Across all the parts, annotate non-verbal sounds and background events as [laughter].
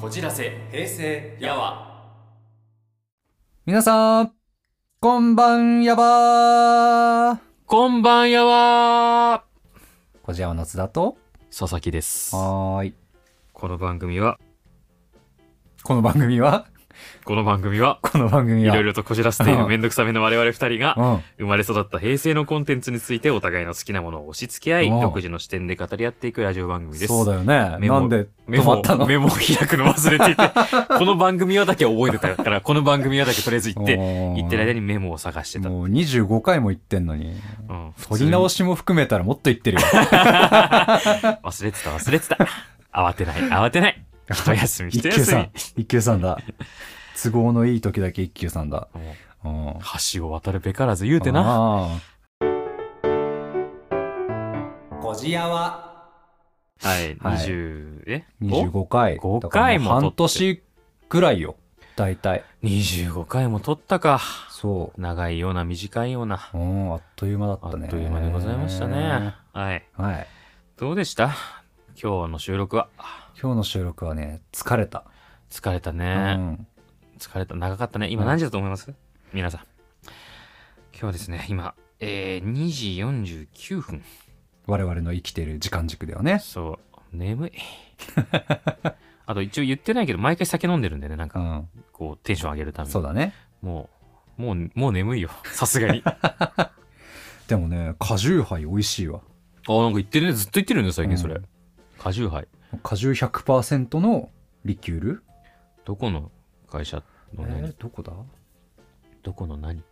こじらせ平成やわ。皆さん、こんばんやばー。こんばんやわ。こじやわの津田と、佐々木です。はーい。この番組はこの番組は、この番組はこの番組は、いろいろとこじらせているめんどくさめの我々二人がうん。生まれ育った平成のコンテンツについてお互いの好きなものを押し付け合いうん独自の視点で語り合っていくラジオ番組ですそうだよね。メモなんでメモ止まったの？メモを開くの忘れていて [laughs] この番組はだけ覚えてたからこの番組はだけとりあえず言って言ってる間にメモを探してた、もう25回も言ってんのに。うん、撮り直ししも含めたらもっと言ってるよ。[laughs] 忘れてた忘れてた慌てない慌てない [laughs] 一休み一休み一休さん。一休さんだ。都合のいい時だけ一休さんだ。もううん。橋を渡るべからず言うてな。な。こじやわ。は？い、はい20、え？25回。5だから回も半年ぐらいよ。大体。お ?25 回も撮ったか。そ長いような短いような。う。うん、あっという間だあったね。っという間でございましたね。。はい。はい。どうでした？今日の収録は。今日の収録はね、疲れた。疲れたうね。ん。疲れた。長かったね。今うん何時だと思います？皆さん。今日はですね、今、えー、2時49分。我々の生きてる時間軸ではね。そう。眠い。[laughs] あと一応言ってないけど、毎回酒飲んでるんでね、なんか、うん。こう、テンション上げるために。そうだね。もう、もう、もう眠いよ。さすがに。あ、[laughs] でもね、果汁杯美味しいわ。なんか言ってるね。ずっと言ってるんだよ、最近それ。うん果汁杯。果汁100%のリキュール？どこの会社？の何、えー、どこだ？どこの何？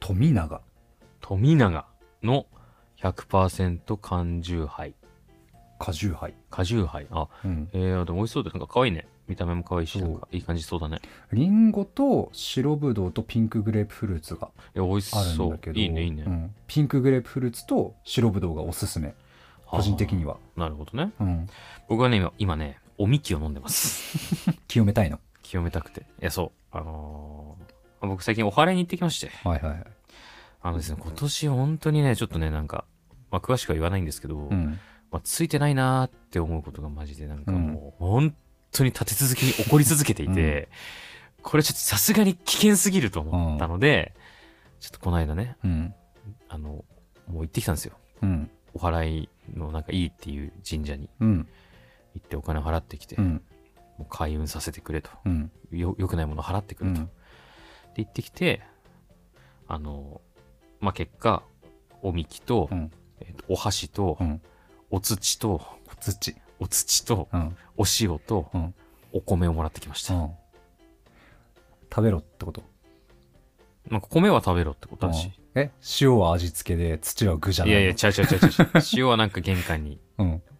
富永。富永の100%缶汁杯。果汁杯。果汁杯。あ、うん。えー、でも美味しそうで、なんか可愛いね。見た目も可愛いし、なんかいい感じそうだね。リンゴと白ぶどうとピンクグレープフルーツがいや、美味しあるそうんだけ。ど。いいね、いいね。うんピンクグレープフルーツと白ぶどうがおすすめ。個人的には。なるほどね。うん。僕はね、今、今ね、おみきを飲んでます。[laughs] 清めたいの。清めたくて。いや、そう。あのー僕最近お祓いに行ってきまして。はいはいはい。あのですね、今年本当にね、ちょっとね、なんか、まあ、詳しくは言わないんですけど、うん。まあ、ついてないなーって思うことがマジでなんかもう、本当に立て続けに起こり続けていて、これちょっとさすがに危険すぎると思ったので、ちょっとこの間ね、うん。あの、もう行ってきたんですよ。うん。お祓いのなんかいいっていう神社にうん。行ってお金を払ってきて、うん。もう開運させてくれと。うん。よ、良くないものを払ってくれと。うん。で行ってきて、あの、まあ、結果、おみきと、うん。えっとお箸と、うん。お土と、土。お土と、うん。お塩と、うん。お米をもらってきました。うん。食べろってこと？なんか米は食べろってことだし。うんえ？塩は味付けで土は具じゃないいやいや、ちゃうちゃうちゃうちゃう。[laughs] 塩はなんか玄関に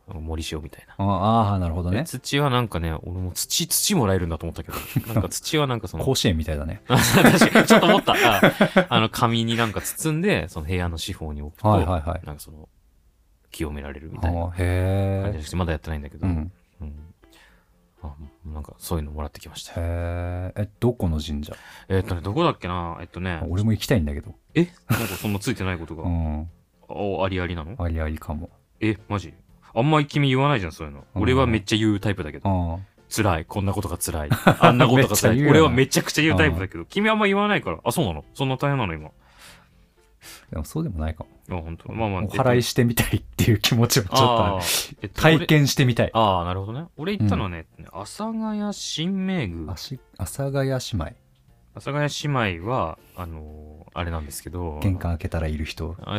うん。盛り塩みたいな。ああー、なるほどでね。土はなんかね、俺も土、土もらえるんだと思ったけど、[laughs] なんか土はなんかその、甲子園みたいだね。[laughs] 確かに、ちょっと思った。ああの、紙になんか包んで、その部屋の四方に置くと、はいはいはい。なんかその、清められるみたいな感じへらしくて、まだやってないんだけど、え。うん。うんあなんかそういうのもらってきましたよ。へえ。え、どこの神社？えっとね、どこだっけな？えっとね、俺も行きたいんだけど。え？なんかそんなついてないことが、うん。おありありなの？ありありかも。え、マジ？あんまり君言わないじゃん、そういうの。うん俺はめっちゃ言うタイプだけど。あ辛い。こんなことが辛い。[laughs] あんなことが辛い。俺はめちゃくちゃ言うタイプだけど、君あんま言わないから。あ、そうなの？そんな大変なの今。でもそうでもないかも。あ、本当？まあまあ。お祓いしてみたいっていう気持ちをちょっと体験してみたい。俺ああ、なるほどね。俺行ったのはね、阿佐ヶ谷新名宮。阿佐ヶ谷姉妹。阿佐ヶ谷姉妹は、あのーあれなんですけど。玄関開けたらいる人。あ [laughs]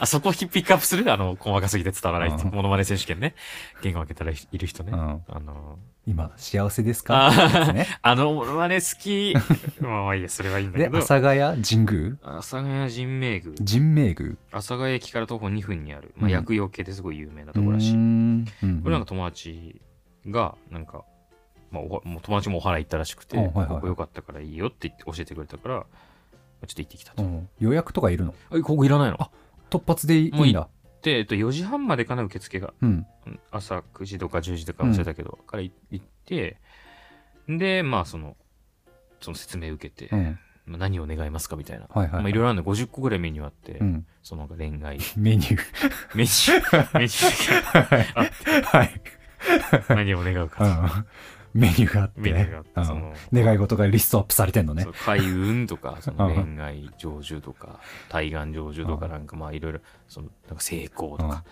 あそこピックアップする？あの、細かすぎて伝わらない人。うんモノマネ選手権ね。玄関開けたらいる人ね。うん。あの今、幸せですー、か？ってやつあね。[laughs] あのモノマネ好き。[laughs] まあまあいいや、それはいいんだで、けど。阿佐ヶ谷神宮？阿佐ヶ谷神名宮。神明宮阿佐ヶ谷駅から徒歩2分にある、まあ、うん薬用系ですごい有名なうところらしい。うんこれなんか友達が、なんか、まあ、おもう友達もお祓い行ったらしくて、あはいはいはいここ良かったからいいよって言って教えてくれたから、ちょっと行ってきたと。うん予約とかいるの？え、ここいらないの？あ突発でいもういいいんだ。で、えっと、4時半までかな、受付が。うん。うん朝9時とか10時とか忘れたけど、からい行って、で、まあ、その、その説明受けて、うん。まあ何を願いますかみたいな。はいはい。まあ、いろいろあるの50個ぐらいメニューあって、うん。そのなんか恋愛、[laughs] メニュー。メニュー、メニューがはい。はい。何を願ううかん。メニューがあって。メニューがあってうん。願い事がリストアップされてんのね。開運とかそのうん。恋愛成就とか対岸成就とかうん。なんかまあいろいろそのなんか成功とか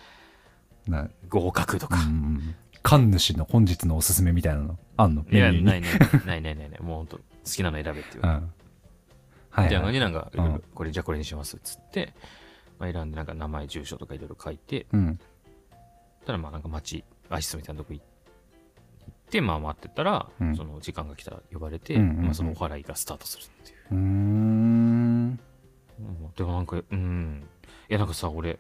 な合格とか、うん神主の本日のおすすめみたいなのあんの？いやないないないないないないもうほんと好きなの選べっていう、うん。はいじゃあはい。何なんかうん。これじゃあこれにしますっつって、まあ、選んでなんか名前住所とかいろいろ書いてうん。たらまあなんか町アシストみたいなとこ行ってまあ待ってたら、うん。その時間が来たら呼ばれて、うんうんうん。まあ、そのお祓いがスタートするっていう。うーん。うん。でもなんか、うん。いや、なんかさ、俺、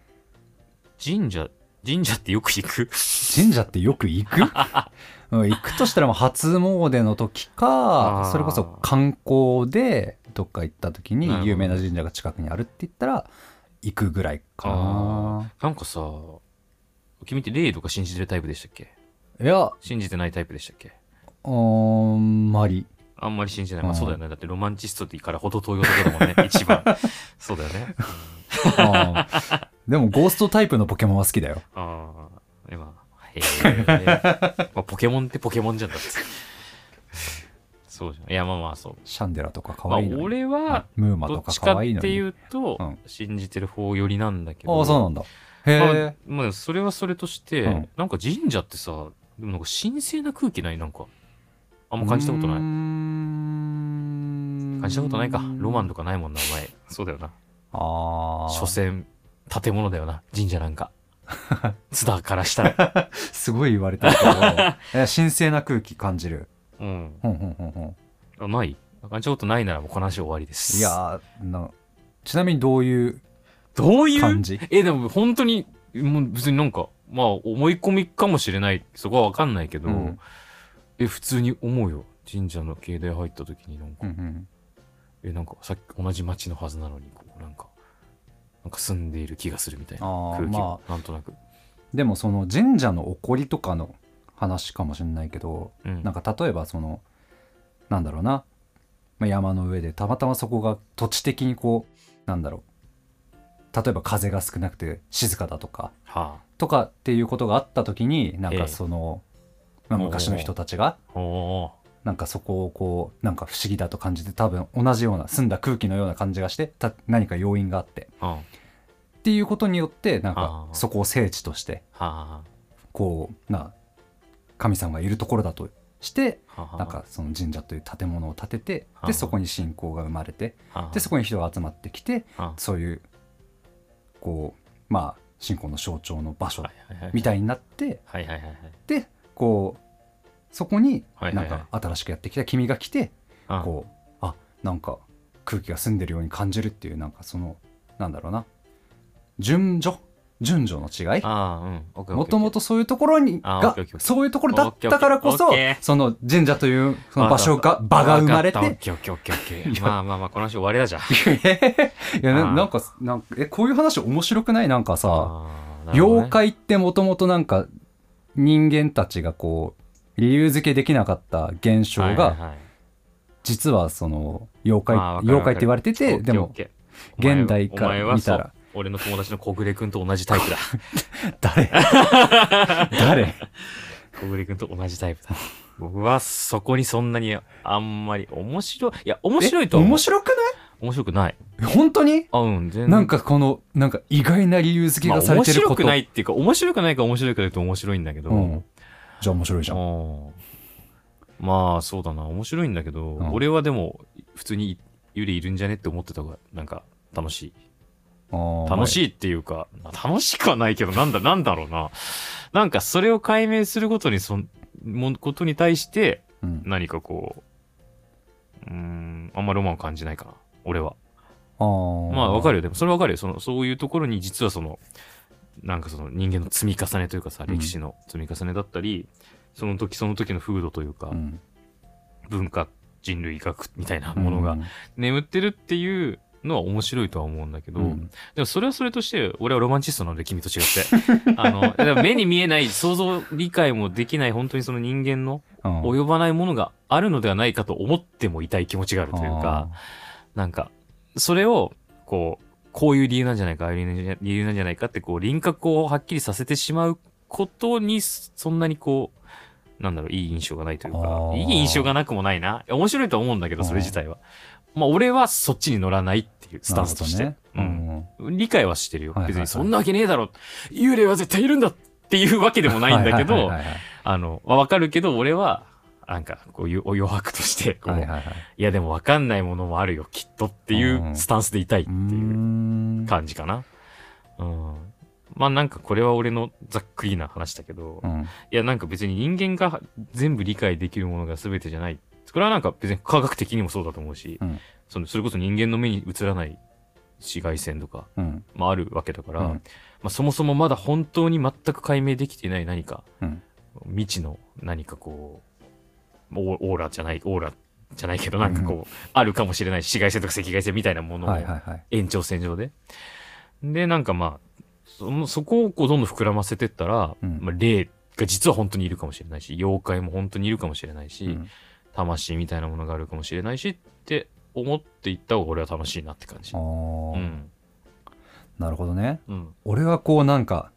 神社、神社ってよく行く？神社ってよく行く？[laughs] うん行くとしたらもう初詣の時かそれこそ観光でどっか行った時になるほど。有名な神社が近くにあるって言ったら行くぐらいかな。なんかさ、君って霊とか信じてるタイプでしたっけ？いや信じてないタイプでしたっけ？あんまりあんまり信じてない。まあうんそうだよね。だってロマンチストってからほど遠い男だもんね。[laughs] 一番。そうだよね。でもゴーストタイプのポケモンは好きだよああ、今、へえ。まあ、ポケモンってポケモンじゃんだって。そうじゃん。いや、まあまあそう。シャンデラとか可まあ愛いのに、俺は、ムーマどとか可愛いのにていうと、うん信じてる方寄りなんだけど。ああそうなんだへまあえ、まあ、それはそれとして、うんなんか神社ってさ、でもなんか神聖な空気ない？なんか。あんま感じたことない。感感じたことないか。ロマンとかないもんな、お前。そうだよな。ああ所詮、建物だよな、神社なんか。[laughs] 津田からしたら。すごい言われてるけど [laughs] え神聖な空気感じるうん。ほんほんほんほんあない感じたことないならもうこの話終わりです。いやーなちなみにどういうどういう？感じ？え、でも本当に、もう別になんか、まあ思い込みかもしれない。そこはわかんないけど、うんえ、普通に思うよ。神社の境内入った時になんか、うんうんえ、なんかさっき同じ町のはずなのに、こう、なんか、なんか住んでいる気がするみたいな空気が、まなんとなく。でもその神社の起こりとかの話かもしれないけどうん。なんか例えばそのなんだろうな、まあ、山の上でたまたまそこが土地的にこうなんだろう例えば風が少なくて静かだとかはとかっていうことがあった時になんかええ。その、まあ、昔の人たちがなんかそこをこうなんか不思議だと感じて多分同じような澄んだ空気のような感じがしてた何か要因があって。はっていうことによってなんかそこを聖地としてこうな神様がいるところだとして。なんかその神社という建物を建ててはあ。でそこに信仰が生まれてはあ、でそこに人が集まってきてはそういうこうまあ信仰の象徴の場所みたいになって。でこうそこになんか新しくやってきた君が来てあ。こうあなんか空気が澄んでるように感じるっていうなんかそのなんだろうな。順序順序の違い？もともとそういうところにがそういうところだったからこそその神社というその場所が場が生まれて。まあまあまあ、この話終わりだじゃん。いやなんかなんかえこういう話面白くない？なんかさね。妖怪ってもともとなんか人間たちがこう理由付けできなかった現象がはいはい。はい実はその妖怪妖怪って言われててでも現代から見たら俺の友達の小暮君と同じタイプだ。[laughs] 誰？[laughs] 誰？小暮君と同じタイプだ。僕はそこにそんなにあんまり面白い。いや、面白いと面白くない？面白くない。本当に？あ、うん、全然。なんかこのなんか意外な理由付けまあ、がされ面てること、白くないっていうか、面白くないか面白いかというと面白いんだけど。うん、じゃあ面白いじゃんうんまあ、そうだな。面白いんだけど、うん俺はでも、普通に幽霊いるんじゃねって思ってた方が、なんか、楽しい。楽い、しいっていうか、楽しくはないけど、なんだ、なんだろうな。なんか、それを解明することに、そん、も、ことに対して、うん、何かこう、うーん、あんまロマンを感じないかな。俺は。あーまあ、わかるよ。でも、それわかるよ。その、そういうところに、実はその、なんかその人間の積み重ねというかさ、うん歴史の積み重ねだったり、その時その時の風土というか、うん文化、人類学みたいなものがうん眠ってるっていうのは面白いとは思うんだけど、うんでもそれはそれとして、俺はロマンチストなので、君と違って。[laughs] あの、目に見えない、想像、理解もできない、本当にその人間のうん及ばないものがあるのではないかと思ってもいたい気持ちがあるというか、なんか、それを、こう、こういう理由なんじゃないか、ああいう理由なんじゃないかって、こう、輪郭をはっきりさせてしまうことに、そんなにこう、なんだろう、いい印象がないというかいい印象がなくもないな。面白いと思うんだけど、それ自体は。まあ、俺はそっちに乗らないいうスタンスとして。ねうん。理解はしてるよ。はいはいはい別にそんなわけねえだろ。幽霊は絶対いるんだっていうわけでもないんだけどあの、わかるけど、俺は、なんか、こういう余白として、こう、いはいはいはいやでもわかんないものもあるよ、きっとっていうスタンスでいたいっていうん感じかな。うん。まあなんかこれは俺のざっくりな話だけど、うんいやなんか別に人間が全部理解できるものが全てじゃない。これはなんか別に科学的にもそうだと思うし、うんそのそれこそ人間の目に映らない紫外線とか、うん。まあ、あるわけだから、うん。まあ、そもそもまだ本当に全く解明できていない何か、うん。未知の何かこう、オーラじゃない、オーラじゃないけどなんかこう、あるかもしれない紫外線とか赤外線みたいなもののはいはいはい。延長線上で。で、なんかまあ、そのそこをこうどんどん膨らませてったら、うん。まあ、霊が実は本当にいるかもしれないし、妖怪も本当にいるかもしれないし、うん。魂みたいなものがあるかもしれないしって思っていった方が俺は楽しいなって感じあ。うーん。なるほどねうん。俺はこうなんか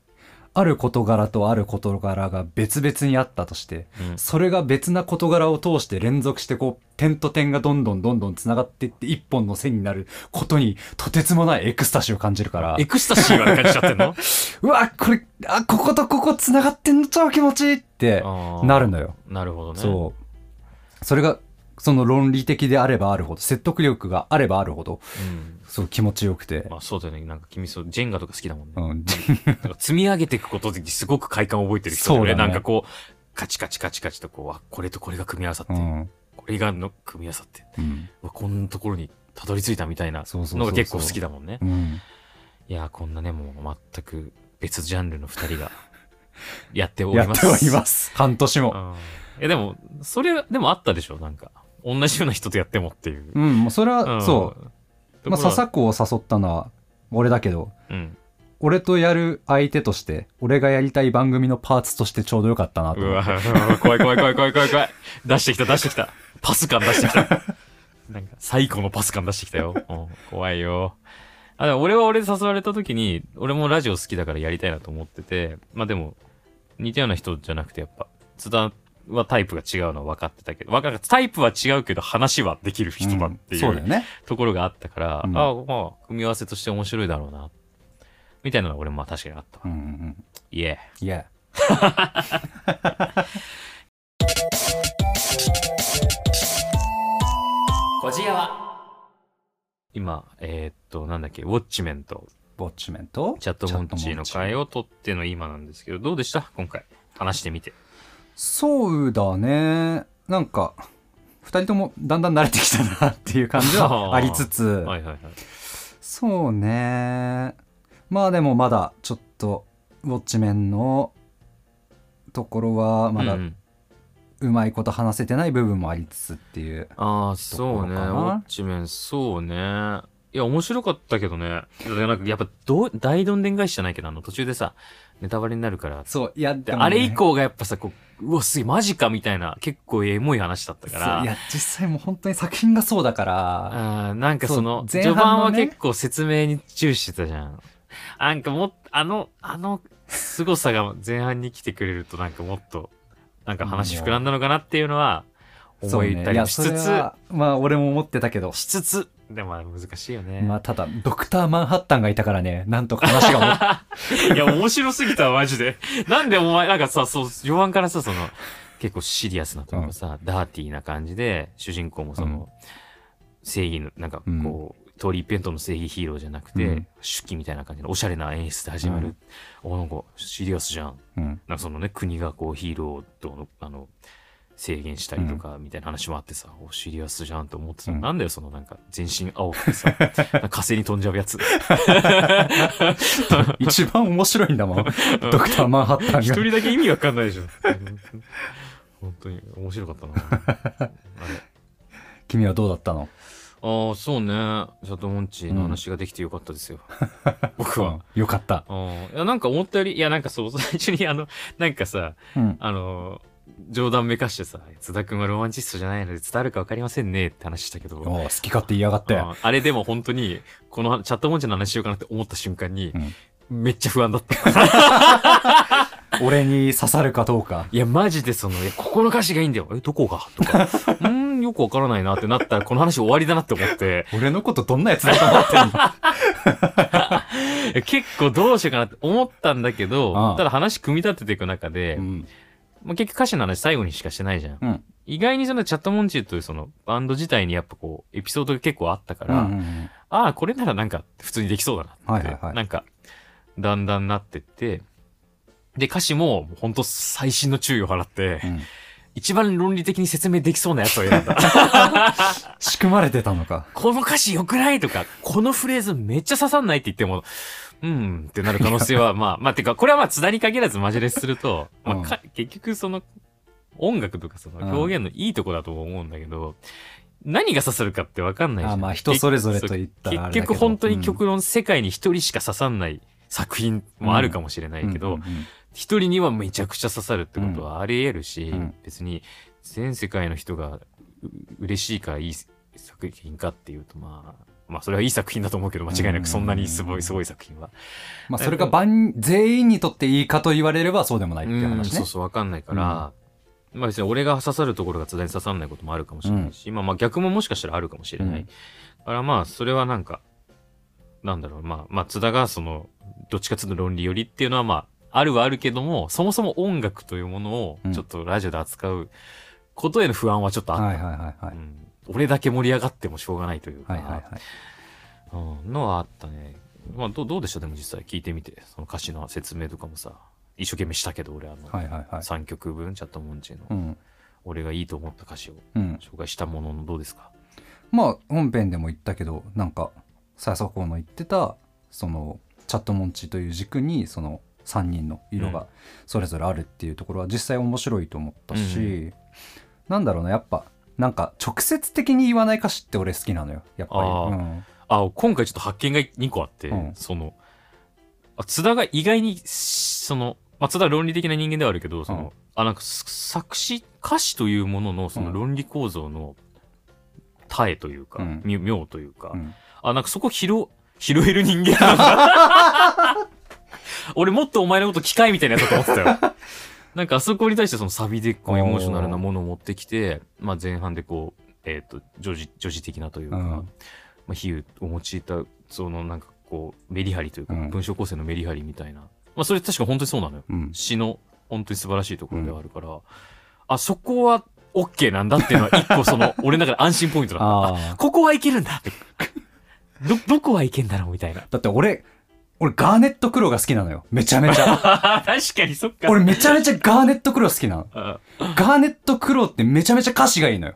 ある事柄とある事柄が別々にあったとしてうん。それが別な事柄を通して連続してこう点と点がどんどんどんどん繋がっていって一本の線になることにとてつもないエクスタシーを感じるからエクスタシーまで感じちゃってんの？[laughs] うわこれあこことここ繋がってんの？超気持ちいいってなるのよ。なるほどね。そうそれがその論理的であればあるほど説得力があればあるほどうん。そう気持ちよくて、まあそうだよね。なんか君そう、ジェンガとか好きだもんね。うん、積み上げていくことですごく快感を覚えてる人そうだねなんかこう、カチカチカチカチとこう、あ、これとこれが組み合わさって、うんこれがの組み合わさって、うんこんなところにたどり着いたみたいなのが結構好きだもんね。うんいやー、こんなね、もう全く別ジャンルの二人が [laughs] やっております。やっております半年もうん。いや、でも、それ、でもあったでしょ？なんか。同じような人とやってもっていう。うんもうそれは、んそうまあ、笹子を誘ったのは俺だけどうん。俺とやる相手として俺がやりたい番組のパーツとしてちょうどよかったなとうわ、思って怖い怖い怖い怖い怖い怖い。出してきた出してきた。パス感出してきた。なんか、最高のパス感出してきたよ。うん、怖いよ。あ、でも俺は俺で誘われた時に、俺もラジオ好きだからやりたいなと思ってて、まあでも、似たような人じゃなくてやっぱ、津田はタイプが違うのは分かってたけど、分かるタイプは違うけど話はできる人だっていううんそうだよねところがあったから、うんあまあ、組み合わせとして面白いだろうな。みたいなのは俺もまあ確かにあったわ。うんうんうんイエー。いやこじやは？今、えーっと、なんだっけ、ウォッチメンとウォッチメンとチャットモンチーの会をを撮っての今なんですけど、どうでした？今回。話してみて。そうだねなんか二人ともだんだん慣れてきたなっていう感じは [laughs] ありつつ、はいはいはい。そうねまあでもまだちょっとウォッチメンのところはまだうまいこと話せてない部分もありつつっていう、ああ、そうね。ウォッチメン、そうね。いや、面白かったけどね。なんかやっぱどう、大どんでん返しじゃないけど、あの、途中でさ、ネタバレになるから。そういやねあれ以降がやっぱさ、こう、うわ、すげえ、マジかみたいな、結構エモい話だったから。いや実際もう本当に作品がそうだから。あーなんかその、そう前序盤は結構説明に注視してたじゃん。なんかもっあの、あの、凄さが前半に来てくれるとなんかもっと、なんか話膨らんだのかなっていうのは、思いたりもしつつ、そうねまあ俺も思ってたけど。しつつ、でもまあ難しいよね。まあただドクターマンハッタンがいたからねなんとか話がも [laughs] いや、面白すぎたわ、マジで。なんでお前、なんかさ、そう、序盤からさ、その、結構シリアスなところさ、ダーティーな感じで、主人公もその、正義の、なんかこう、通り一辺倒の正義ヒーローじゃなくて、うん手手記みたいな感じのおしゃれな演出で始まる。お、なんかシリアスじゃん。うんなんかそのね、国がこうヒーローとの、あの、制限したりとか、みたいな話もあってさ、お、シリアスじゃんと思ってた、うんなんだよ、そのなんか、全身青くてさ、[laughs] 火星に飛んじゃうやつ。[laughs] 一番面白いんだもんドクターマンハッタンが一人だけ意味わかんないでしょ。[laughs] 本当に面白かったな。君はどうだったの？ああ、そうね。シャトモンチーの話ができてよかったですよ。僕は。うんよかったいや、なんか思ったより、いや、なんかそう、最初にあの、なんかさ、うんあの、冗談めかしてさ、津田くんはロマンチストじゃないので伝わるかわかりませんねって話したけど、好き勝手言いやがって。あれでも本当に、このチャットモンチーの話しようかなって思った瞬間に、うん。めっちゃ不安だった。俺に刺さるかどうか。いや、マジでその、ここの歌詞がいいんだよ。え、どこが？とか。うーん、よくわからないなってなったら、この話終わりだなって思って、俺のことどんなやつだと思ってんの？[laughs] 結構どうしようかなって思ったんだけど、ああ。ただ話組み立てていく中で、うんまあ、結局歌詞の話最後にしかしてないじゃん。うん。意外にそのチャットモンチーというそのバンド自体にやっぱこう、エピソードが結構あったから、うんうんうん。ああ、これならなんか普通にできそうだなって、はいはいはい。なんか、だんだんなってって、で、歌詞も本当最新の注意を払って、うん。一番論理的に説明できそうなやつを選んだ。[laughs] 仕組まれてたのか。この歌詞良くないとか、このフレーズめっちゃ刺さんないって言っても、うんってなる可能性は、[laughs] まあ、まあ、てか、これはまあ、津田に限らずマジレスすると、まあ、結局その、音楽とかその表現のいいとこだと思うんだけど、何が刺さるかってわかんないじゃん。あまあ人それぞれと言ったら結局本当に極論世界に一人しか刺さんない作品もあるかもしれないけどうん、うん。一人にはめちゃくちゃ刺さるってことはあり得るし、うん。別に全世界の人がう嬉しいからいい作品かっていうとまあまあそれはいい作品だと思うけど間違いなくそんなにすごいすごい作品は。まあそれが万全員にとっていいかと言われればそうでもないっていううん話ねそうそうわかんないから、まあ別に俺が刺さるところが津田に刺さらないこともあるかもしれないし、まあまあ逆ももしかしたらあるかもしれない。うん。だからまあそれはなんかなんだろう。まあまあ津田がそのどっちかというと論理寄りっていうのはまああるはあるけどもそもそも音楽というものをうん。ちょっとラジオで扱うことへの不安はちょっとあった。はいはいはいはい。うん俺だけ盛り上がってもしょうがないというか、はいはいはい。うん、のはあったね。まあどうどうでした？でも実際聞いてみて。その歌詞の説明とかもさ。一生懸命したけど俺あの、はいはいはい。3曲分チャットモンチーの、うん。俺がいいと思った歌詞をうん。紹介したもののどうですか？まあ本編でも言ったけどなんかさそこの言ってたそのチャットモンチという軸にその3人の色がそれぞれあるっていうところは実際面白いと思ったし、なんだろうなやっぱなんか直接的に言わない歌詞って俺好きなのよ。やっぱり。あー。うん。あ今回ちょっと発見が2個あって、うん。そのあ津田が意外にその、まあ、津田は論理的な人間ではあるけどその、うん。あなんかす作詞歌詞というもののそのうん。論理構造の体えというか、妙というか、うん。あなんかそこ拾拾える人間なんだ [laughs] 俺もっとお前のこと機械みたいなやつだと思ってたよなんかあそこに対してそのサビでこうエモーショナルなものを持ってきて、まあ、前半でこうえっ、と女児女児的なというか、うん。まあ、比喩を用いたそのなんかこうメリハリというか、うん。文章構成のメリハリみたいな、まあ、それ確か本当にそうなのよ。うん。詩の本当に素晴らしいところではあるから、あそこは OK なんだっていうのは一個その俺の中で安心ポイントだった。[laughs] ここはいけるんだどどこはいけんだろうみたいな。だって俺俺ガーネット黒が好きなのよ。めちゃめちゃ。[laughs] 確かにそっか。俺めちゃめちゃガーネット黒好きなの。あ [laughs] ガーネット黒ってめちゃめちゃ歌詞がいいのよ。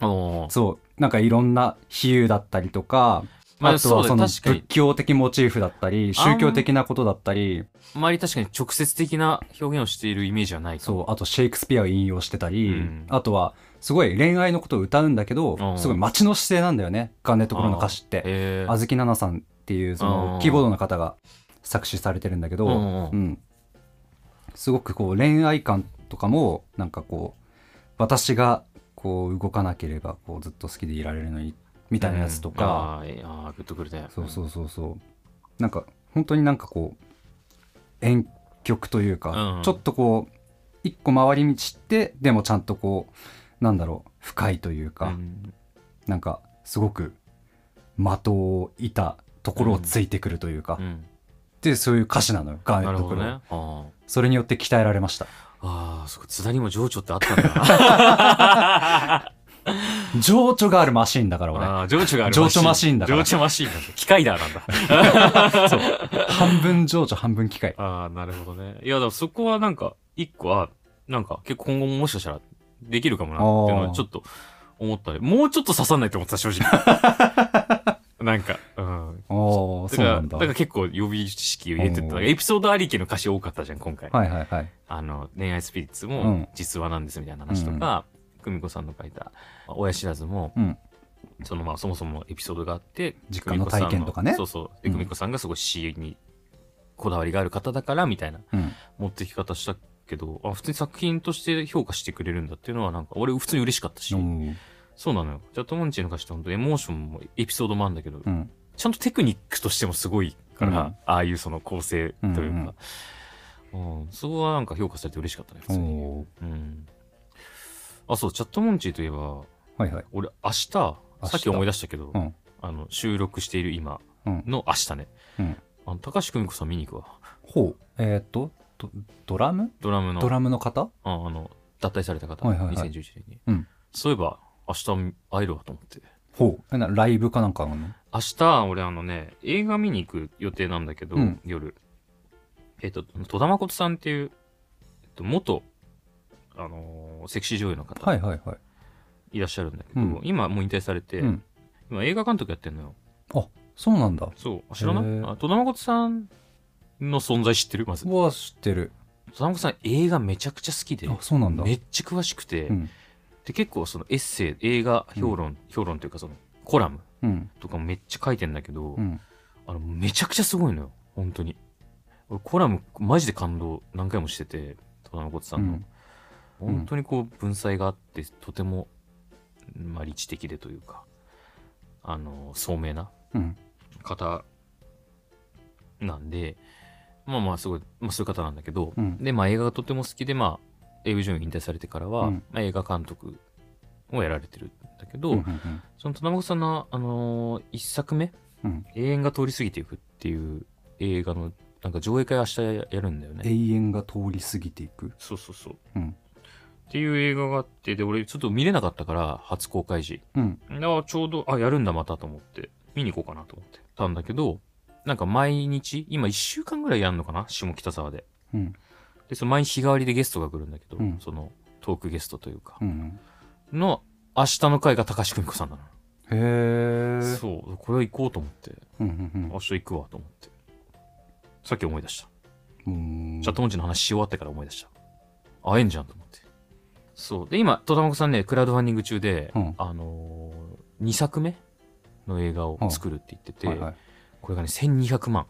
のそう。なんかいろんな比喩だったりとかまああとはその仏教的モチーフだったり宗教的なことだったり。あまり確かに直接的な表現をしているイメージはないそう。あとシェイクスピアを引用してたり、うん。あとはすごい恋愛のことを歌うんだけどうん。すごい街の姿勢なんだよね。ガーネット黒の歌詞って。へあずきななさんっていうそうんのキーボードの方が作詞されてるんだけど、うんうんうん。すごくこう恋愛感とかもなんかこう私がこう動かなければこうずっと好きでいられるのにみたいなやつとか、あーあーグッとくるね。そうそうそうそう。なんか本当になんかこう遠曲というか、うんちょっとこう一個回り道ってでもちゃんとこうなんだろう深いというか、うん。なんかすごく的をいたところをついてくるというか、うん。でそういう歌詞なのよ。ガーネット黒、なるほどね。あーそれによって鍛えられました。あーそこ津田にも情緒ってあったんだ。[laughs] 情緒があるマシンだから俺。あー情緒がある情緒マシンだから。情緒マシンなんだ。機械だなんだ。[laughs] そう。[laughs] 半分情緒半分機械。ああ、なるほどね。いや、だからそこはなんか、一個は、なんか、結構今後ももしかしたらできるかもなっていうのはちょっと思った。ね。もうちょっと刺さんないと思ってた、正直。なんか、うん。おおだから、そうなんだ。だから結構予備知識を入れてった。エピソードありきの歌詞多かったじゃん、今回。はいはいはい。あの、恋愛スピリッツうもん。実話なんですみたいな話とか、久美子さんの書いた、親知らずも、うん。そのまあそもそもエピソードがあって実家の体験とかね。そうそう。久美子さんがすごい詩にこだわりがある方だからみたいなうん。持ってき方したけどあ普通に作品として評価してくれるんだっていうのはなんか俺普通に嬉しかったし、うんそうなのよ。ジャットモンチーの歌詞って本当エモーションもエピソードもあるんだけど、うん。ちゃんとテクニックとしてもすごいから、うん。ああいうその構成というか、うんうんうん、そこはなんか評価されて嬉しかったね、普通に。うん。あ、そう、チャットモンチーといえば、はいはい。俺、明日、さっき思い出したけど、うん。あの、収録している今うん。の明日ね、うん。あの高橋久美子さん見に行くわ。ほう。えーっとドドラム？ドラムの、ドラムの方？ああの、脱退された方、はいはいはい。2011年に。うん。そういえば、明日会えるわと思って。ほう。えなライブかなんかあんの？明日、俺あのね、映画見に行く予定なんだけど、うん。夜。えっ、と、戸田誠さんっていう、えっと、元、あのーセクシー女優の方、はいはいはい。いらっしゃるんだけど、うん。今もう引退されて、うん。今映画監督やってんのよ。あそうなんだ。そう、あ知らない？へー。あ戸田誠さんの存在知ってる？まず。戸は知ってる。田誠さん映画めちゃくちゃ好きで、あそうなんだ。めっちゃ詳しくて、うんで結構そのエッセイ、映画評論、評論というかそのコラムうんとかもめっちゃ書いてんだけど、うんあの、めちゃくちゃすごいのよ。本当に。俺コラム、マジで感動何回もしてて、戸田誠さんの。うん本当にこう、文才があって、とても、まあ、理知的でというか、あの、聡明なうん方なんで、まあまあ、すごい、まあそういう方なんだけど、うんで、まあ映画がとても好きで、まあ、英語女優引退されてからは、うんまあ、映画監督をやられてるんだけど、うんうんその戸田誠さんの、あのー一作目、うん永遠が通り過ぎていくっていう映画のなんか上映会明日やるんだよね。永遠が通り過ぎていく？そうそうそう。うんっていう映画があって、で、俺ちょっと見れなかったから、初公開時。うんあちょうど、あ、やるんだまたと思って、見に行こうかなと思ってたんだけど、なんか毎日、今1週間ぐらいやんのかな？下北沢で。うんで、その毎日日替わりでゲストが来るんだけど、うんそのトークゲストというかう、んの明日の回が高橋久美子さんなの。へえそう、これは行こうと思って、うんうん明日行くわと思って。さっき思い出した。うんチャットモンチの話し終わってから思い出した。会えんじゃんと思って。そう。で、今、戸田誠さんね、クラウドファンディング中で、うんあのー、2作目の映画を作るって言ってて、はいはいこれがね、1200万。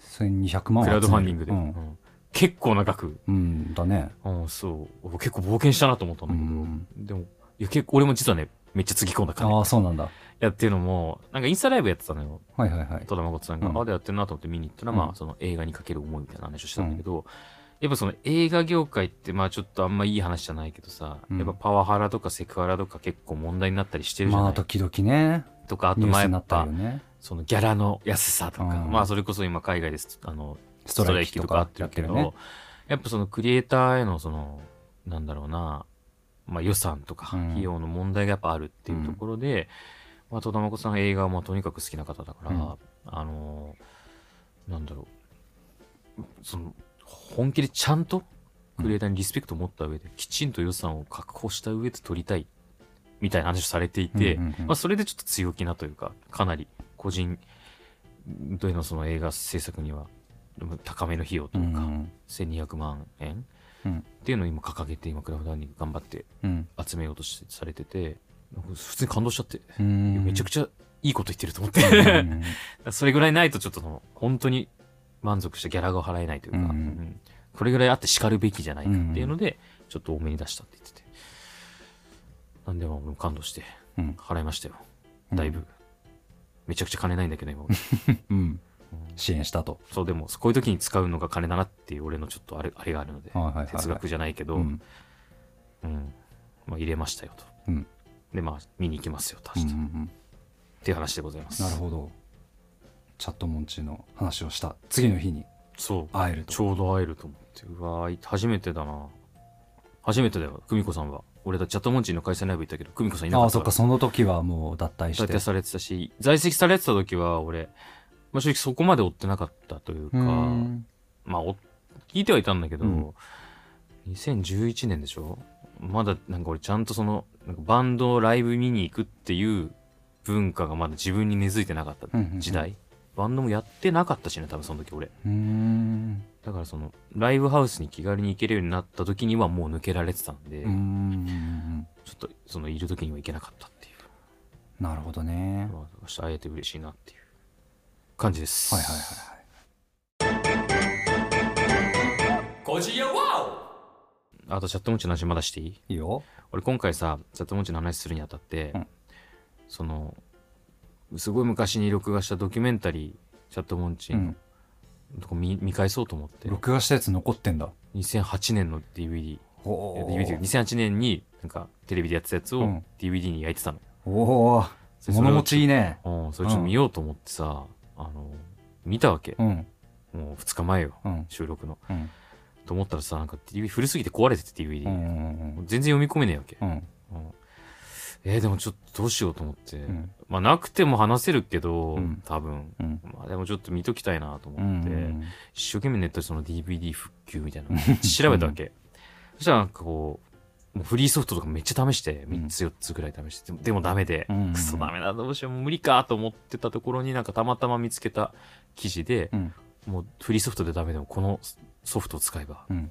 1200万クラウドファンディングで。うんうん結構な額。うんだね。うん、そう。結構冒険したなと思ったんだけど、うん。でも、いや、結構、俺も実はね、めっちゃつぎ込んだから、ああそうなんだ。やっていうのも、なんかインスタライブやってたのよ。はいはいはい。戸田誠さんが、うん。あ、でやってんなと思って見に行ったら、うん。まあ、その映画にかける思いみたいな話をしたんだけど、やっぱその映画業界って、まあちょっとあんまいい話じゃないけどさ、うん。やっぱパワハラとかセクハラとか結構問題になったりしてるじゃない、まあ時々ね。とか、あとニューまあやっスになったぱそのギャラの安さとか、うん。まあそれこそ今海外です、あの、スストライキとかあってるけど、やってるねやっぱそのクリエイターへのその、なんだろうな、まあ予算とかうん。費用の問題がやっぱあるっていうところで、まあ戸田誠さん映画はまあとにかく好きな方だから、うん。あのーなんだろう、その、本気でちゃんとクリエイターにリスペクトを持った上で、きちんと予算を確保した上で撮りたい、みたいな話をされていて、うんうんうん。まあそれでちょっと強気なというか、かなり個人でのその映画制作には高めの費用というか、うん1200万円うん。っていうのを今掲げて今クラウドファンディング頑張ってうん。集めようとしされてて普通に感動しちゃって、めちゃくちゃいいこと言ってると思って、うん [laughs] それぐらいないとちょっとその本当に満足したギャラが払えないというか、これぐらいあって叱るべきじゃないかっていうので、ちょっと多めに出したって言ってて。なんでも感動してうん。払いましたよ。だいぶ、めちゃくちゃ金ないんだけど今 [laughs] うん支援したと。そうでもこういう時に使うのが金だなっていう俺のちょっとあれあれがあるので、はいはいはいはい。哲学じゃないけど、ううん。んまあ、入れましたよと。うん。でまあ見に行きますよとうん明日、っうんうん。ていう話でございます。なるほど。チャットモンチの話をした。次の日にそう。会えると。ちょうど会えると思って。うわー初めてだな。初めてだよ。久美子さんは。俺だチャットモンチーの開催ライブ行ったけど久美子さんいなかったかああそっから。その時はもう脱退して大体されてたし在籍されてた時は俺、まあ、正直そこまで追ってなかったというかうーん。まあお聞いてはいたんだけど、うん。2011年でしょ？まだなんか俺ちゃんとそのなんかバンドライブ見に行くっていう文化がまだ自分に根付いてなかったうんうんうん。時代、バンドもやってなかったしね多分その時俺。だからそのライブハウスに気軽に行けるようになった時にはもう抜けられてたんで、ちょっとそのいる時には行けなかったっていう、なるほどね。まあ、えて嬉しいなっていう感じです。はいはいはい。はいあとチャットモンチの話まだしていい？いいよ。俺今回さチャットモンチの話するにあたって、うん。そのすごい昔に録画したドキュメンタリーチャットモンチの、うん。こ見見返そうと思って。録画したやつ残ってんだ。2008年の DVD お DVD 2008年になんかテレビでやってたやつをうん。DVD に焼いてたの。よ、おー。それそれを物持ちいいね。うんそれちょっと見ようと思ってさ、あの見たわけ、うん。もう2日前よ。うん。収録の。うん。と思ったらさなんか DVD 古すぎて壊れてて DVD、うんうんもう全然読み込めねえわけ、うん。うん。えーでもちょっとどうしようと思って、ん。まあなくても話せるけど、うん。多分。うん。まあでもちょっと見ときたいなとう思って、ん一生懸命ネットでその DVD 復旧みたいなの [laughs] 調べたわけ、そしたらなんかこうフリーソフトとかめっちゃ試してうん。3つ4つぐらい試してでもダメで、うん。クソダメだどうしよう。もう無理かと思ってたところになんかたまたま見つけた記事で、うん。もうフリーソフトでダメでもこのソフトを使えばうん。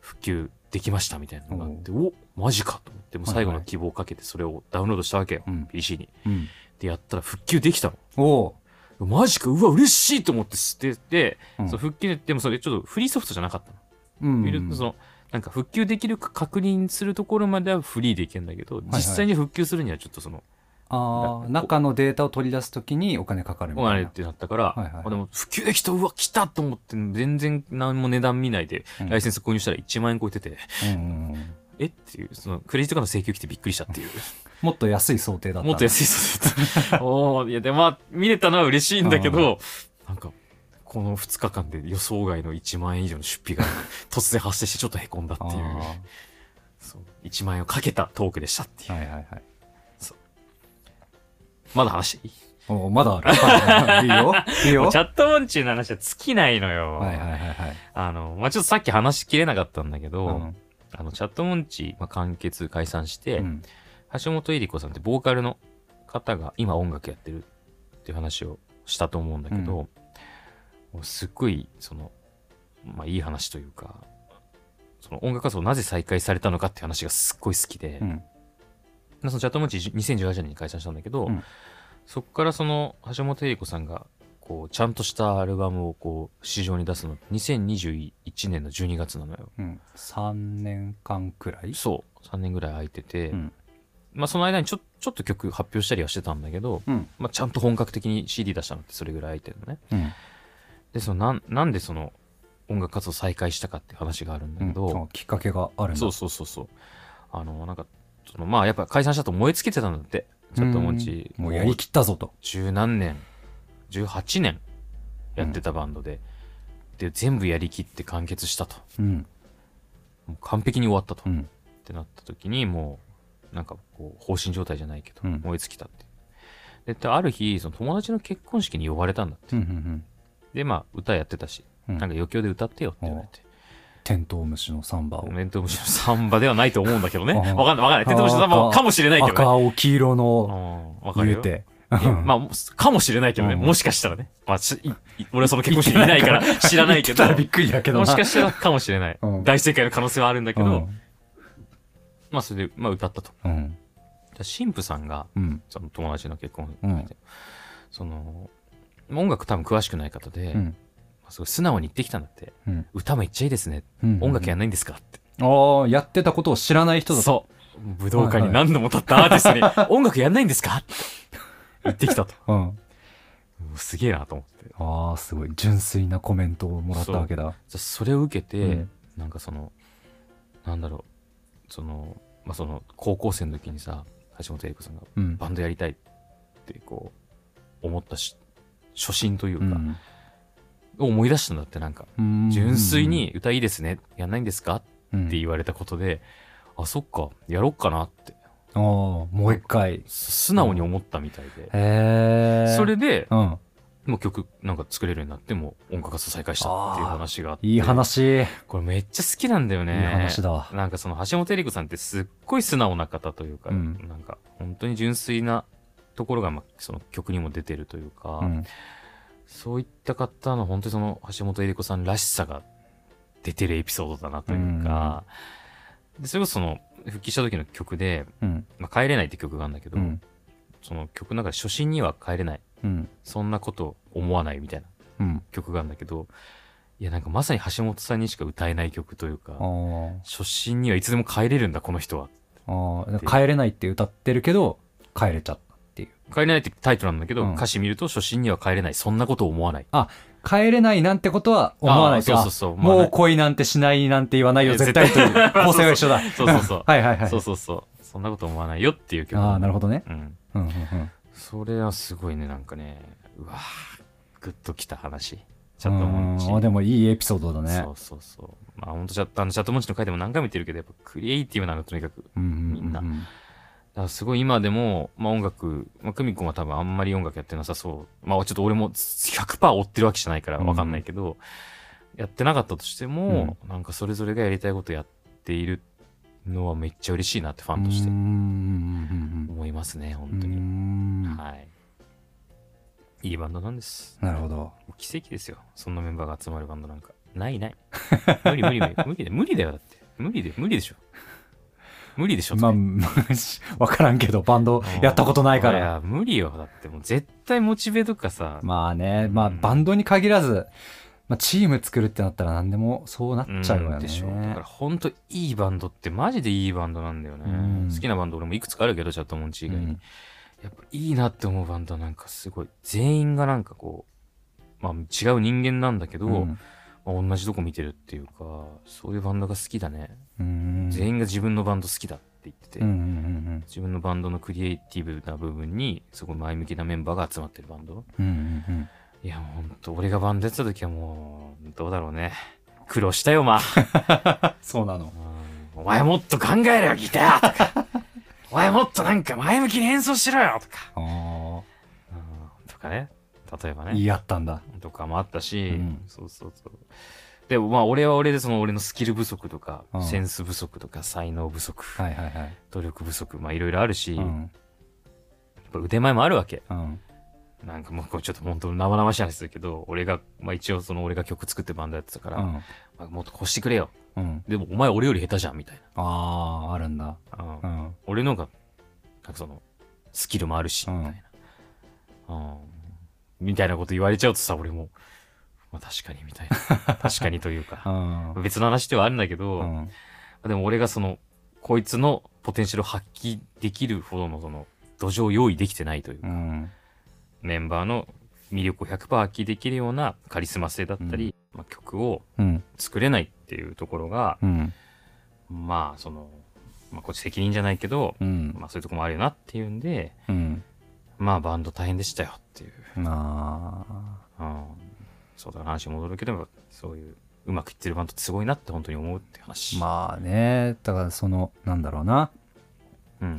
復旧できましたみたいなのがあっておマジかと思ってもう最後の希望をかけてそれをダウンロードしたわけよ、うん。PC に。うん。でやったら復旧できたの。おーマジかうわ嬉しいと思って捨てて、うん。そう復旧でもそれちょっとフリーソフトじゃなかったの、うん。そのなんか復旧できるか確認するところまではフリーでいけるんだけど、はい実際に復旧するにはちょっとそのああ中のデータを取り出すときにお金かかるみたいな。お金ってなったから、はいはいまあでも普及できた、うわ、来たと思って、全然何も値段見ないで、うん。ライセンス購入したら1万円超えてて、うんうんうん。え？っていう、そのクレジットカード請求来てびっくりしたっていう。もっと安い想定だったもっと安いそうだった。[laughs] おーいや、で、まあ、見れたのは嬉しいんだけど、なんか、この2日間で予想外の1万円以上の出費が突然発生してちょっと凹んだっていう、あそう。1万円をかけたトークでしたっていう。ーはいはいはい。まだ話いい？おまだある。は [laughs] いいいよ。いいよ。チャットモンチーの話は尽きないのよ。はいはいはいはい。あの、まあ、ちょっとさっき話しきれなかったんだけど、うん。あの、チャットモンチー、まあ、完結解散して、うん。橋本恵里子さんってボーカルの方が今音楽やってるっていう話をしたと思うんだけど、もうすっごい、その、まあ、いい話というか、その音楽活動をなぜ再開されたのかっていう話がすっごい好きで、うん。そのチャットモンチー2018年に解散したんだけど、うん。そこからその橋本恵里子さんがこうちゃんとしたアルバムをこう市場に出すの2021年の12月なのよ。うん。3年間くらい？そう。3年ぐらい空いてて、うん。まあその間にちょちょっと曲発表したりはしてたんだけど、うん。まあ、ちゃんと本格的に CD 出したのってそれぐらい空いてるのね。うんでそのなんなんでその音楽活動再開したかって話があるんだけど、うん。あきっかけがあるんだ。そうそうそうそう。あのなんかそのまあやっぱ解散したと燃え尽きてたんだって。チャットモンチうん。もうやりきったぞと。十何年。18年やってたバンドで、で全部やりきって完結したと。うん。もう完璧に終わったと、っうん。てなった時にもうなんかこう放心状態じゃないけど、うん。燃え尽きたって。でである日その友達の結婚式に呼ばれたんだって。うんうんでまあ歌やってたし、うん。なんか余興で歌ってよって言われて。テントウムシのサンバを。メントウムシのサンバではないと思うんだけどね。あ [laughs] ーわかんないわかんない。テントウムシのサンバかもしれないけどね。赤青黄色のうん。わかるよ。言うて。いやまあ、もかもしれないけどね。うん。もしかしたらね。まあ、しいい俺はその結婚式にいないから知らないけど。言ってたら、びっくりだけどな。もしかしたらかもしれない。うん。大正解の可能性はあるんだけど、うん。まあ、それで、まあ、歌ったと。うん。神父さんが、うん。その友達の結婚式で、うんその、音楽多分詳しくない方で、うん。まあすごい素直に言ってきたんだって。うん。歌めっちゃいいですね。うん。音楽やんないんですかって。ああやってたことを知らない人だと。そう。武道館に何度も立ったアーティストに、[laughs] 音楽やんないんですかって。言ってきたと。うん。もうすげえなと思って。ああすごい。純粋なコメントをもらったわけだ。じゃあそれを受けて、うん。なんかそのなんだろう。そのまあその高校生の時にさ橋本恵里子さんがうん。バンドやりたいってこう思ったし初心というか、思い出したんだってなんか。うん。純粋に歌いいですね。やんないんですか？っうん。て言われたことで、あそっか。やろっかなって。ああもう一回。す素直に思ったみたいで、へえ。それでうん。もう曲なんか作れるようになってもう音楽活動再開したっていう話があって。いい話。いいこれめっちゃ好きなんだよね。話だわ。なんかその橋本恵里子さんってすっごい素直な方というか、うん。なんか本当に純粋なところが、まあ、その曲にも出てるというか、うん。そういった方の本当にその橋本恵里子さんらしさが出てるエピソードだなというか、でそれこそその復帰した時の曲でうん「まあ、帰れない」って曲があるんだけど、うん。その曲の中で初心には帰れないうん。そんなこと思わないみたいなうん。曲があるんだけどいやなんかまさに橋本さんにしか歌えない曲というか初心にはいつでも帰れるんだこの人は。あー。帰れないって歌ってるけど帰れちゃっ帰れないってタイトルなんだけど、うん。歌詞見ると初心には帰れない。そんなことを思わない。帰れないなんてことは思わないとあーそうそうそう。思わないもう恋なんてしないなんて言わないよえ絶対という。[laughs] 構成は一緒だ。そうそうそう。[laughs] はいはいはい。そうそうそう。そんなこと思わないよっていう曲。ああなるほどね。うん。うんうんうん。それはすごいね、なんかね、うわーグッときた話。チャットモンチ。うん。あでもいいエピソードだね。そうそうそう。まあ本当チャット、あのチャットモンチの回でも何回も言ってるけど、やっぱクリエイティブなのとにかく。うんうんうんうん。みんなだすごい今でも、まあ音楽、まあ久美子は多分あんまり音楽やってなさそう。まあちょっと俺も100%追ってるわけじゃないからわかんないけど、やってなかったとしても、なんかそれぞれがやりたいことやっているのはめっちゃ嬉しいなってファンとしてうんうんうん思いますね、本うんう当に。んはい。いいバンドなんです。なるほど奇跡ですよ。そんなメンバーが集まるバンドなんか。ないない。無理無理無理。無理だ無理だよ、だって。無理で、無理でしょ。無理でしょ。まあ、[laughs] わからんけど、バンドやったことないから。いや、無理よ。だってもう絶対モチベとかさ。まあね、まあ、うんバンドに限らず、まあ、チーム作るってなったら何でもそうなっちゃうよね。んでしょ。だから本当いいバンドってマジでいいバンドなんだよね。うん好きなバンド俺もいくつかあるけど、チャットモンチ以外に。うんやっぱいいなって思うバンドはなんかすごい、全員がなんかこう、まあ違う人間なんだけど、うんまあ同じとこ見てるっていうか、そういうバンドが好きだね。うん全員が自分のバンド好きだって言ってて、自分のバンドのクリエイティブな部分に、すごい前向きなメンバーが集まってるバンド。うんうんうんいや、もうほんと、俺がバンドやってた時はもう、どうだろうね。苦労したよ、まあ。[laughs] そうなの。うんお前もっと考えろよ、ギターとか。[laughs] お前もっとなんか前向きに演奏しろよとか。あうんとかね。例えばあ、ね。言い合ったんだ。とかもあったし、うんそうそうそう。でもまあ俺は俺でその俺のスキル不足とか、うんセンス不足とか、才能不足、はいはいはい。努力不足、まあいろいろあるし、やっうん。ぱ腕前もあるわけ。うん。なんかもうちょっと本当生々しい話するけど、俺が、まあ一応その俺が曲作ってバンドやってたから、うん。まあ、もっと越してくれよ。うん。でもお前俺より下手じゃん、みたいああ、あるんだ。な。うんうん。俺のが、なんかその、スキルもあるし、うんみたいな。うん。みたいなこと言われちゃうとさ、俺も、まあ確かに、みたいな。[laughs] 確かにといううか。ん。別の話ではあるんだけど、うん。でも俺がその、こいつのポテンシャルを発揮できるほどのその、土壌を用意できてないというか、うん。メンバーの魅力を100%発揮できるようなカリスマ性だったり、まあ、曲をうん。作れないっていうところが、うん。まあその、まあこっち責任じゃないけど、うん。まあそういうとこもあるよなっていうんで、うん。まあバンド大変でしたよっていう、まあ。うん、そうだ話戻るけど、そういううまくいってるバンドってすごいなって本当に思うって話。まあね、だからその、なんだろうな。うん。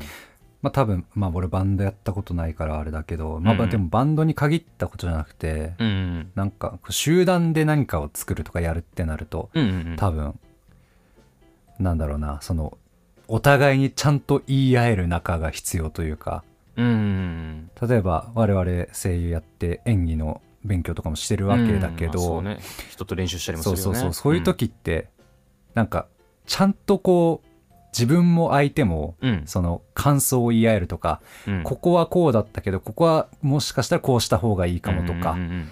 まあ多分、まあ俺バンドやったことないからあれだけど、まあでもバンドに限ったことじゃなくて、うんうん。なんか集団で何かを作るとかやるってなると、うんうんうん。多分、なんだろうな、その、お互いにちゃんと言い合える仲が必要というか、うんうん例えば我々声優やって演技の勉強とかもしてるうん。わけだけど、うね。人と練習したりもするよね。そうそうそう、そういう時って、なんか、ちゃんとこう、自分も相手も。その感想を言い合えるとか、うん。ここはこうだったけど、ここはもしかしたらこうした方がいいかもとか、うんうんうん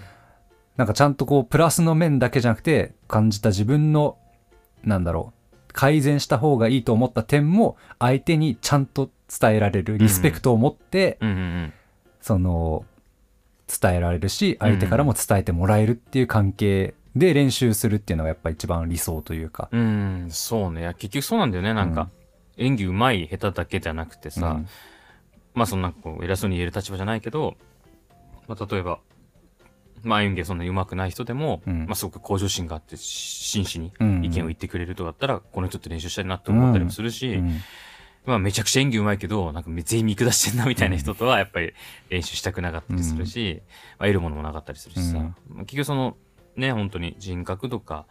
なんかちゃんとこう、プラスの面だけじゃなくて、感じた自分の、なんだろう、改善した方がいいと思った点も、相手にちゃんと伝えられる、リスペクトを持って、うんうんうん。その、伝えられるし、相手からも伝えてもらえるっていう関係で練習するっていうのがやっぱ一番理想というか。うん、そうね。結局そうなんだよね。なんか、演技うまい、下手だけじゃなくてさ、うん。まあそんなこう偉そうに言える立場じゃないけど、まあ例えば、まあ演技がそんなに上手くない人でも、うん。まあすごく向上心があって、し真摯にうん。意見を言ってくれるとだったら、この人って練習したいなって思ったりもするし、うんまあめちゃくちゃ演技上手いけど、なんか全員見下してんなみたいな人とはやっぱり練習したくなかったりするし、まあ得るものもなかったりするしさ、うん。まあ結局その、ね、本当に人格とか、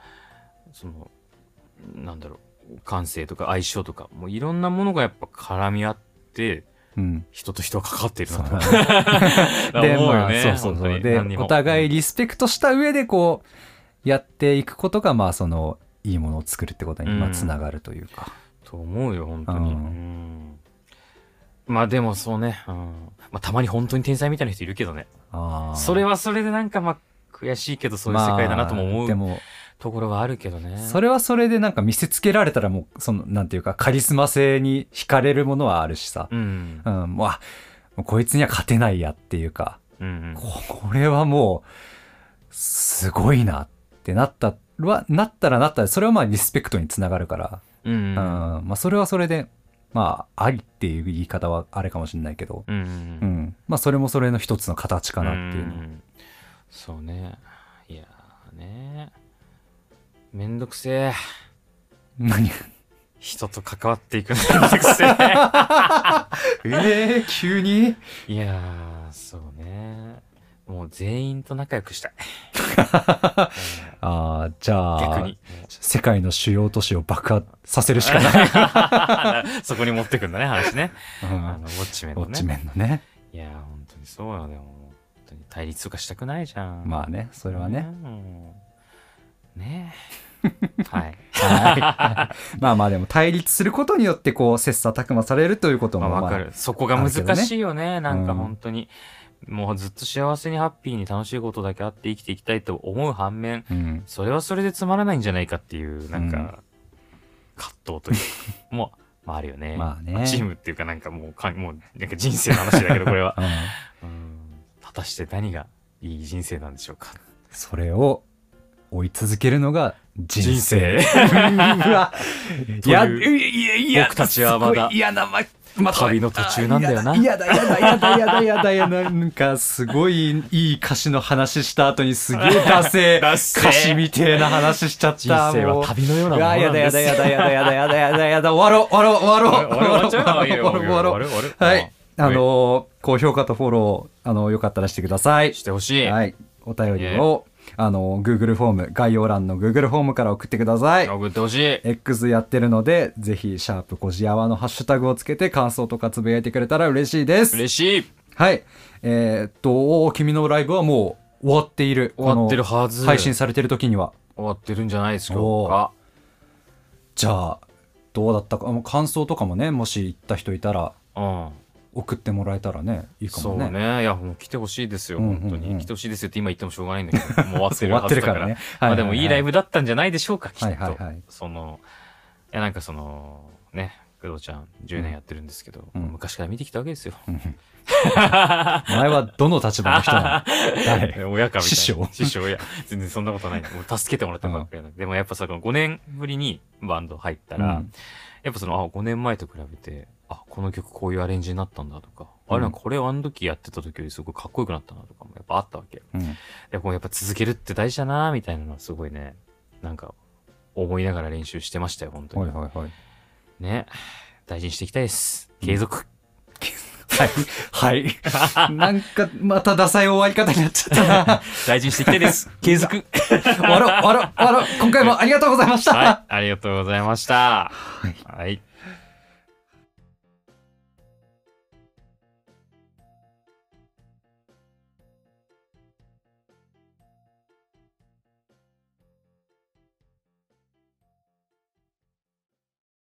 その、なんだろう、感性とか相性とか、もういろんなものがやっぱ絡み合って、うん。人と人は関わっているなと。[laughs] で、まあ、思うよねそうそうそう。で、お互いリスペクトした上で、こう、やっていくことが、まあ、その、いいものを作るってことに、まあ、うん。つながるというか。と思うよ、本当に。ううんんまあでもそうね、うんまあたまに本当に天才みたいな人いるけどね。それはそれでなんかまあ悔しいけどそういう世界だなとも思うまあでも、ところはあるけどね。それはそれでなんか見せつけられたらもう、その、なんていうか、カリスマ性に惹かれるものはあるしさ。うん。うん、もうこいつには勝てないやっていうか、うんうん。ここれはもう、すごいなってなったはなったらなったらそれはまあリスペクトにつながるから、うん。うんまあ、それはそれでまあありっていう言い方はあれかもしれないけど、うん。まあ、それもそれの一つの形かなっていうの、んそうね。いやーね。めんどくせえ。何？人と関わっていくのめんどくせえ。[laughs] えー、急に？いやー、そうね。もう全員と仲良くしたい。[laughs] ああじゃあ逆に。世界の主要都市を爆破させるしかない、[laughs] そこに持ってくんだね、話ね。うんあの、ウォッチメンのウォッチね。メンのねいやー、本当にそうよ、でも。本当に対立とかしたくないじゃん。まあねそれはね、うん。ねえ。[laughs] はい。はいまあまあでも対立することによってこう切磋琢磨されるということもまあ、わかる。そこが難しいよね。なんかうん本当に。もうずっと幸せにハッピーに楽しいことだけあって生きていきたいと思う反面、うんそれはそれでつまらないんじゃないかっていう、なんか、うん葛藤というか、[laughs] もう、まああるよね。まあねチームっていうかなんかもうか、もう、なんか人生の話だけど、これは。う [laughs] んうん。果たして何がいい人生なんでしょうか。それを追い続けるのが人人生生。[laughs] うわいやといやいや僕たちはまだ嫌なまま旅の途中なんだよな嫌だ嫌だ嫌だ嫌だ嫌だ嫌だなんかすごいいい歌詞の話した後にすげえダセー歌詞みてえな話しちゃった人生は旅のようなものなんですやだやだやだやだやだやだやだやだ終わろう終わろう終わろう終わろう終わろう終わろうはいあのー高評価とフォローあのよかったらしてくださいしてほしい。はい。お便りを、あの、Google フォーム、概要欄の Google フォームから送ってください。送ってほしい。X やってるので、ぜひ、シャープこじやわのハッシュタグをつけて感想とかつぶやいてくれたら嬉しいです。嬉しい。はい。えーっと、お君のライブはもう終わっている。終わってるこはず。の配信されてる時には。終わってるんじゃないですか。じゃあ、どうだったか、感想とかもね、もし行った人いたら、うん。送ってもらえたらね、いいかそうもね。ね。いや、もう来てほしいですよ、うんうんうん本当に。来てほしいですよって今言ってもしょうがないんだけど、もう終わって終るはずだか。わってるかららね。まあでもいいライブ。ブだったんじゃないでしょうか、きっはいはいはいと。その、いやなんかその、ね、工藤ちゃん10年やってるんですけど、うん昔から見てきたわけですよ。お前はどの立場の人なの？[laughs] 誰？親かみたいな。師匠？師匠、いや、全然そんなことない。[laughs] もう助けてもらってばっかりなのでもやっぱさ、この5年ぶりにバンド入ったら、うんやっぱその、あ、5年前と比べて、あ、この曲こういうアレンジになったんだとか、うんあれなんかこれをあの時やってた時よりすごいかっこよくなったなとかもやっぱあったわけ。うんでもやっぱ続けるって大事だなみたいなのはすごいね、なんか思いながら練習してましたよ、本当に。はいはいはい。ね。大事にしていきたいです。継続。[laughs] はい。はい。なんか、またダサい終わり方になっちゃったな。[laughs] 大事にしていきたいです。継続。終わろう、終わろう、終わろう。今回もありがとうございました。はい。ありがとうございました。はい。